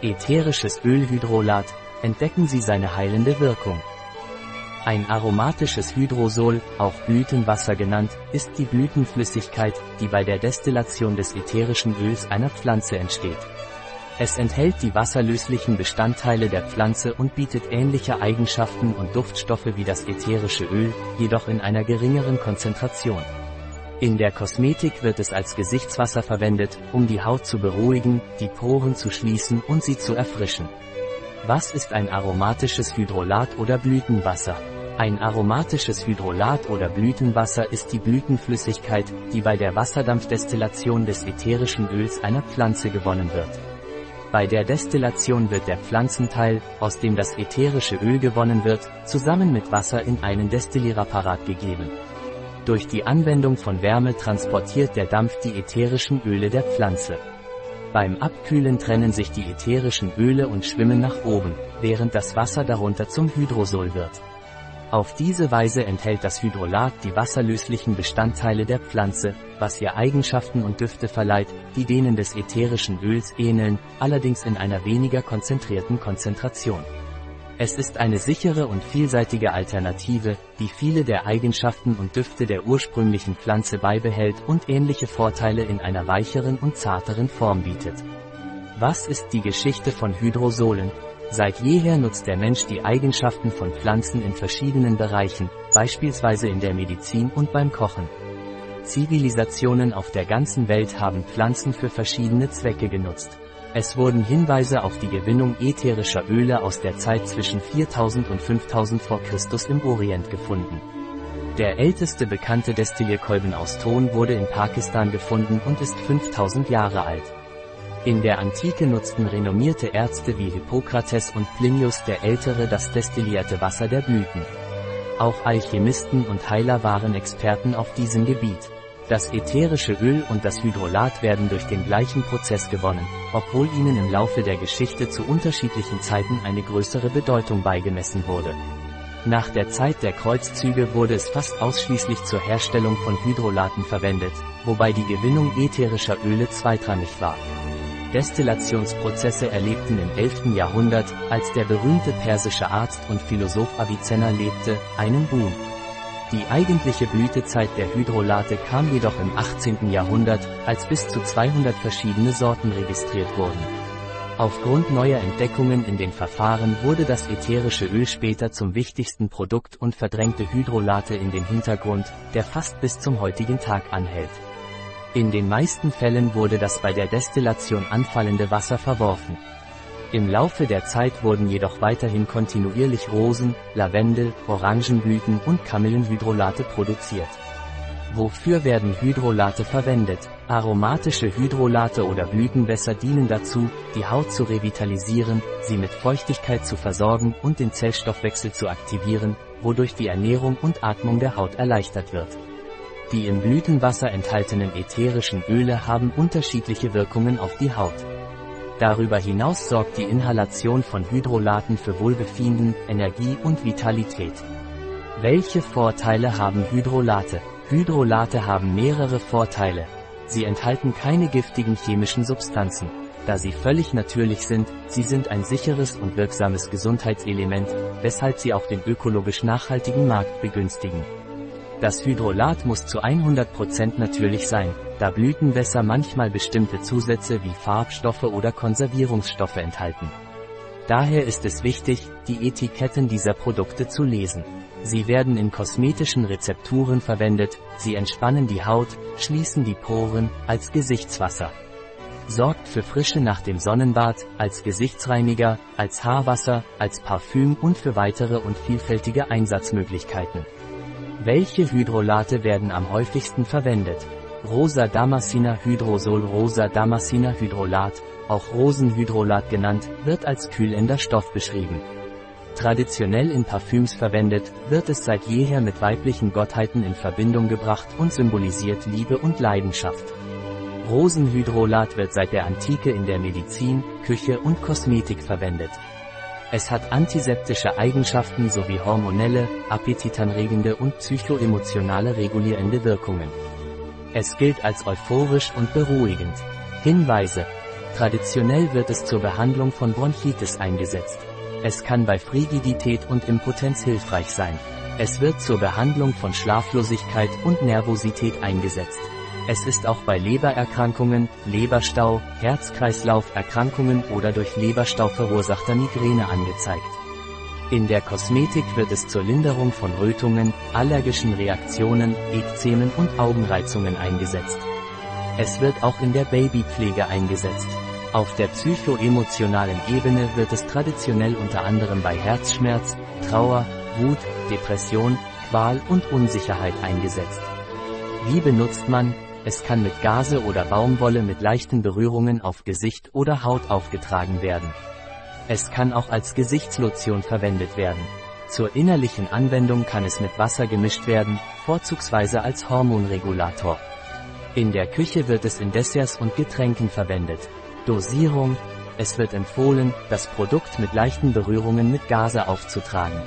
Ätherisches Ölhydrolat, entdecken Sie seine heilende Wirkung. Ein aromatisches Hydrosol, auch Blütenwasser genannt, ist die Blütenflüssigkeit, die bei der Destillation des ätherischen Öls einer Pflanze entsteht. Es enthält die wasserlöslichen Bestandteile der Pflanze und bietet ähnliche Eigenschaften und Duftstoffe wie das ätherische Öl, jedoch in einer geringeren Konzentration. In der Kosmetik wird es als Gesichtswasser verwendet, um die Haut zu beruhigen, die Poren zu schließen und sie zu erfrischen. Was ist ein aromatisches Hydrolat oder Blütenwasser? Ein aromatisches Hydrolat oder Blütenwasser ist die Blütenflüssigkeit, die bei der Wasserdampfdestillation des ätherischen Öls einer Pflanze gewonnen wird. Bei der Destillation wird der Pflanzenteil, aus dem das ätherische Öl gewonnen wird, zusammen mit Wasser in einen Destillierapparat gegeben. Durch die Anwendung von Wärme transportiert der Dampf die ätherischen Öle der Pflanze. Beim Abkühlen trennen sich die ätherischen Öle und schwimmen nach oben, während das Wasser darunter zum Hydrosol wird. Auf diese Weise enthält das Hydrolat die wasserlöslichen Bestandteile der Pflanze, was ihr Eigenschaften und Düfte verleiht, die denen des ätherischen Öls ähneln, allerdings in einer weniger konzentrierten Konzentration. Es ist eine sichere und vielseitige Alternative, die viele der Eigenschaften und Düfte der ursprünglichen Pflanze beibehält und ähnliche Vorteile in einer weicheren und zarteren Form bietet. Was ist die Geschichte von Hydrosolen? Seit jeher nutzt der Mensch die Eigenschaften von Pflanzen in verschiedenen Bereichen, beispielsweise in der Medizin und beim Kochen. Zivilisationen auf der ganzen Welt haben Pflanzen für verschiedene Zwecke genutzt. Es wurden Hinweise auf die Gewinnung ätherischer Öle aus der Zeit zwischen 4000 und 5000 vor Christus im Orient gefunden. Der älteste bekannte Destillierkolben aus Ton wurde in Pakistan gefunden und ist 5000 Jahre alt. In der Antike nutzten renommierte Ärzte wie Hippokrates und Plinius der Ältere das destillierte Wasser der Blüten. Auch Alchemisten und Heiler waren Experten auf diesem Gebiet. Das ätherische Öl und das Hydrolat werden durch den gleichen Prozess gewonnen, obwohl ihnen im Laufe der Geschichte zu unterschiedlichen Zeiten eine größere Bedeutung beigemessen wurde. Nach der Zeit der Kreuzzüge wurde es fast ausschließlich zur Herstellung von Hydrolaten verwendet, wobei die Gewinnung ätherischer Öle zweitrangig war. Destillationsprozesse erlebten im 11. Jahrhundert, als der berühmte persische Arzt und Philosoph Avicenna lebte, einen Boom. Die eigentliche Blütezeit der Hydrolate kam jedoch im 18. Jahrhundert, als bis zu 200 verschiedene Sorten registriert wurden. Aufgrund neuer Entdeckungen in den Verfahren wurde das ätherische Öl später zum wichtigsten Produkt und verdrängte Hydrolate in den Hintergrund, der fast bis zum heutigen Tag anhält. In den meisten Fällen wurde das bei der Destillation anfallende Wasser verworfen. Im Laufe der Zeit wurden jedoch weiterhin kontinuierlich Rosen, Lavendel, Orangenblüten und Kamillenhydrolate produziert. Wofür werden Hydrolate verwendet? Aromatische Hydrolate oder Blütenwässer dienen dazu, die Haut zu revitalisieren, sie mit Feuchtigkeit zu versorgen und den Zellstoffwechsel zu aktivieren, wodurch die Ernährung und Atmung der Haut erleichtert wird. Die im Blütenwasser enthaltenen ätherischen Öle haben unterschiedliche Wirkungen auf die Haut. Darüber hinaus sorgt die Inhalation von Hydrolaten für Wohlbefinden, Energie und Vitalität. Welche Vorteile haben Hydrolate? Hydrolate haben mehrere Vorteile. Sie enthalten keine giftigen chemischen Substanzen. Da sie völlig natürlich sind, sie sind ein sicheres und wirksames Gesundheitselement, weshalb sie auch den ökologisch nachhaltigen Markt begünstigen. Das Hydrolat muss zu 100% natürlich sein, da Blütenwässer manchmal bestimmte Zusätze wie Farbstoffe oder Konservierungsstoffe enthalten. Daher ist es wichtig, die Etiketten dieser Produkte zu lesen. Sie werden in kosmetischen Rezepturen verwendet, sie entspannen die Haut, schließen die Poren, als Gesichtswasser. Sorgt für Frische nach dem Sonnenbad, als Gesichtsreiniger, als Haarwasser, als Parfüm und für weitere und vielfältige Einsatzmöglichkeiten. Welche Hydrolate werden am häufigsten verwendet? Rosa Damasciner Hydrosol Rosa Damasciner Hydrolat, auch Rosenhydrolat genannt, wird als kühlender Stoff beschrieben. Traditionell in Parfüms verwendet, wird es seit jeher mit weiblichen Gottheiten in Verbindung gebracht und symbolisiert Liebe und Leidenschaft. Rosenhydrolat wird seit der Antike in der Medizin, Küche und Kosmetik verwendet. Es hat antiseptische Eigenschaften sowie hormonelle, appetitanregende und psychoemotionale regulierende Wirkungen. Es gilt als euphorisch und beruhigend. Hinweise. Traditionell wird es zur Behandlung von Bronchitis eingesetzt. Es kann bei Frigidität und Impotenz hilfreich sein. Es wird zur Behandlung von Schlaflosigkeit und Nervosität eingesetzt. Es ist auch bei Lebererkrankungen, Leberstau, Herz-Kreislauf-Erkrankungen oder durch Leberstau verursachter Migräne angezeigt. In der Kosmetik wird es zur Linderung von Rötungen, allergischen Reaktionen, Ekzemen und Augenreizungen eingesetzt. Es wird auch in der Babypflege eingesetzt. Auf der psychoemotionalen Ebene wird es traditionell unter anderem bei Herzschmerz, Trauer, Wut, Depression, Qual und Unsicherheit eingesetzt. Wie benutzt man? Es kann mit Gase oder Baumwolle mit leichten Berührungen auf Gesicht oder Haut aufgetragen werden. Es kann auch als Gesichtslotion verwendet werden. Zur innerlichen Anwendung kann es mit Wasser gemischt werden, vorzugsweise als Hormonregulator. In der Küche wird es in Desserts und Getränken verwendet. Dosierung. Es wird empfohlen, das Produkt mit leichten Berührungen mit Gase aufzutragen.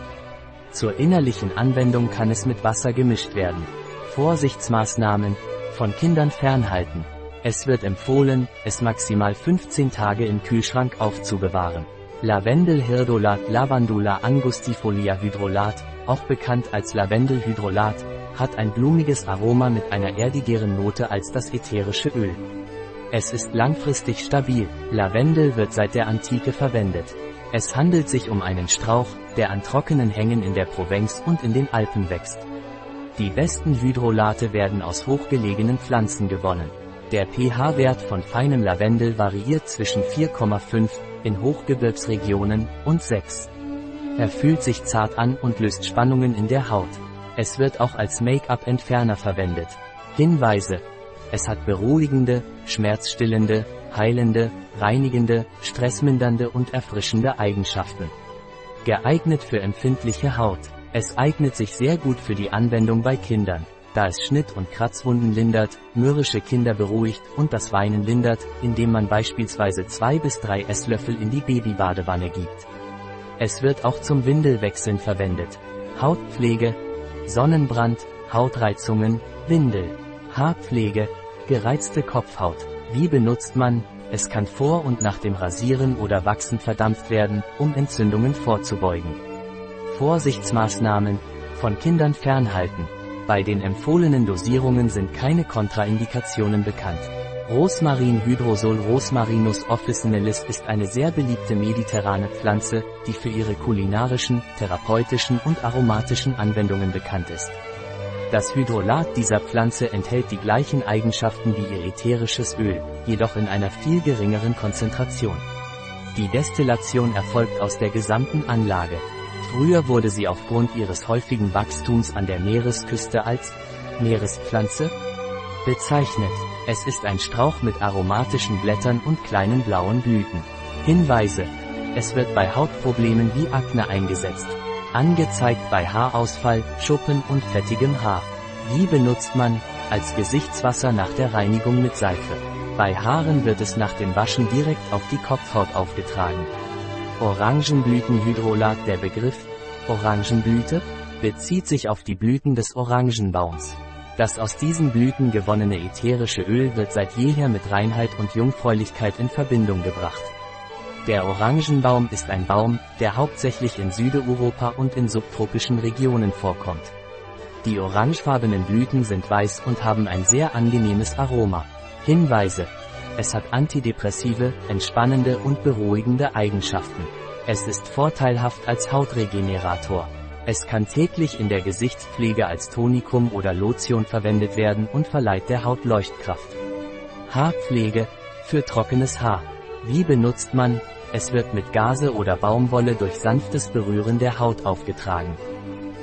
Zur innerlichen Anwendung kann es mit Wasser gemischt werden. Vorsichtsmaßnahmen. Von Kindern fernhalten. Es wird empfohlen, es maximal 15 Tage im Kühlschrank aufzubewahren. Lavendelhirdolat Lavandula angustifolia hydrolat, auch bekannt als Lavendelhydrolat, hat ein blumiges Aroma mit einer erdigeren Note als das ätherische Öl. Es ist langfristig stabil. Lavendel wird seit der Antike verwendet. Es handelt sich um einen Strauch, der an trockenen Hängen in der Provence und in den Alpen wächst. Die besten Hydrolate werden aus hochgelegenen Pflanzen gewonnen. Der pH-Wert von feinem Lavendel variiert zwischen 4,5 in Hochgebirgsregionen und 6. Er fühlt sich zart an und löst Spannungen in der Haut. Es wird auch als Make-up-Entferner verwendet. Hinweise. Es hat beruhigende, schmerzstillende, heilende, reinigende, stressmindernde und erfrischende Eigenschaften. Geeignet für empfindliche Haut. Es eignet sich sehr gut für die Anwendung bei Kindern, da es Schnitt- und Kratzwunden lindert, mürrische Kinder beruhigt und das Weinen lindert, indem man beispielsweise zwei bis drei Esslöffel in die Babybadewanne gibt. Es wird auch zum Windelwechseln verwendet. Hautpflege, Sonnenbrand, Hautreizungen, Windel, Haarpflege, gereizte Kopfhaut. Wie benutzt man? Es kann vor und nach dem Rasieren oder Wachsen verdampft werden, um Entzündungen vorzubeugen. Vorsichtsmaßnahmen. Von Kindern fernhalten. Bei den empfohlenen Dosierungen sind keine Kontraindikationen bekannt. Rosmarin-Hydrosol Rosmarinus officinalis ist eine sehr beliebte mediterrane Pflanze, die für ihre kulinarischen, therapeutischen und aromatischen Anwendungen bekannt ist. Das Hydrolat dieser Pflanze enthält die gleichen Eigenschaften wie ihr ätherisches Öl, jedoch in einer viel geringeren Konzentration. Die Destillation erfolgt aus der gesamten Anlage. Früher wurde sie aufgrund ihres häufigen Wachstums an der Meeresküste als Meerespflanze bezeichnet. Es ist ein Strauch mit aromatischen Blättern und kleinen blauen Blüten. Hinweise. Es wird bei Hautproblemen wie Akne eingesetzt. Angezeigt bei Haarausfall, Schuppen und fettigem Haar. Wie benutzt man? Als Gesichtswasser nach der Reinigung mit Seife. Bei Haaren wird es nach dem Waschen direkt auf die Kopfhaut aufgetragen. Orangenblütenhydrolat Der Begriff Orangenblüte bezieht sich auf die Blüten des Orangenbaums. Das aus diesen Blüten gewonnene ätherische Öl wird seit jeher mit Reinheit und Jungfräulichkeit in Verbindung gebracht. Der Orangenbaum ist ein Baum, der hauptsächlich in Südeuropa und in subtropischen Regionen vorkommt. Die orangefarbenen Blüten sind weiß und haben ein sehr angenehmes Aroma. Hinweise. Es hat antidepressive, entspannende und beruhigende Eigenschaften. Es ist vorteilhaft als Hautregenerator. Es kann täglich in der Gesichtspflege als Tonikum oder Lotion verwendet werden und verleiht der Haut Leuchtkraft. Haarpflege. Für trockenes Haar. Wie benutzt man? Es wird mit Gase oder Baumwolle durch sanftes Berühren der Haut aufgetragen.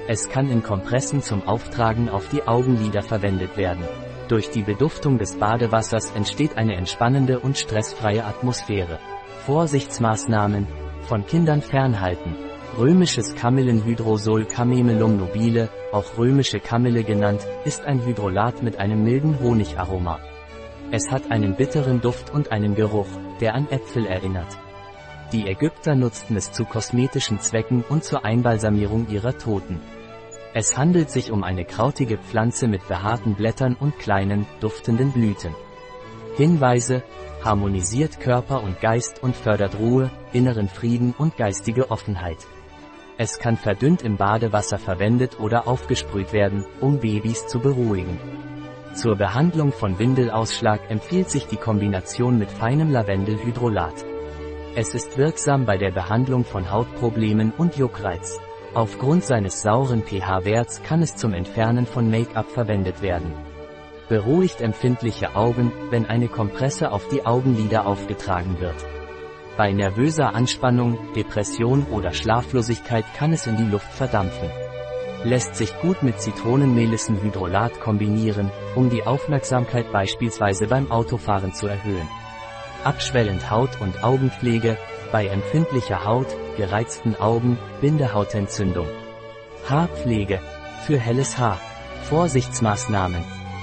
Es kann in Kompressen zum Auftragen auf die Augenlider verwendet werden. Durch die Beduftung des Badewassers entsteht eine entspannende und stressfreie Atmosphäre. Vorsichtsmaßnahmen. Von Kindern fernhalten. Römisches Kamillenhydrosol Camemelum nobile, auch römische Kamille genannt, ist ein Hydrolat mit einem milden Honigaroma. Es hat einen bitteren Duft und einen Geruch, der an Äpfel erinnert. Die Ägypter nutzten es zu kosmetischen Zwecken und zur Einbalsamierung ihrer Toten. Es handelt sich um eine krautige Pflanze mit behaarten Blättern und kleinen, duftenden Blüten. Hinweise, harmonisiert Körper und Geist und fördert Ruhe, inneren Frieden und geistige Offenheit. Es kann verdünnt im Badewasser verwendet oder aufgesprüht werden, um Babys zu beruhigen. Zur Behandlung von Windelausschlag empfiehlt sich die Kombination mit feinem Lavendelhydrolat. Es ist wirksam bei der Behandlung von Hautproblemen und Juckreiz. Aufgrund seines sauren pH-Werts kann es zum Entfernen von Make-up verwendet werden. Beruhigt empfindliche Augen, wenn eine Kompresse auf die Augenlider aufgetragen wird. Bei nervöser Anspannung, Depression oder Schlaflosigkeit kann es in die Luft verdampfen. Lässt sich gut mit Zitronenmelissenhydrolat kombinieren, um die Aufmerksamkeit beispielsweise beim Autofahren zu erhöhen. Abschwellend Haut- und Augenpflege, bei empfindlicher Haut, gereizten Augen, Bindehautentzündung. Haarpflege, für helles Haar. Vorsichtsmaßnahmen.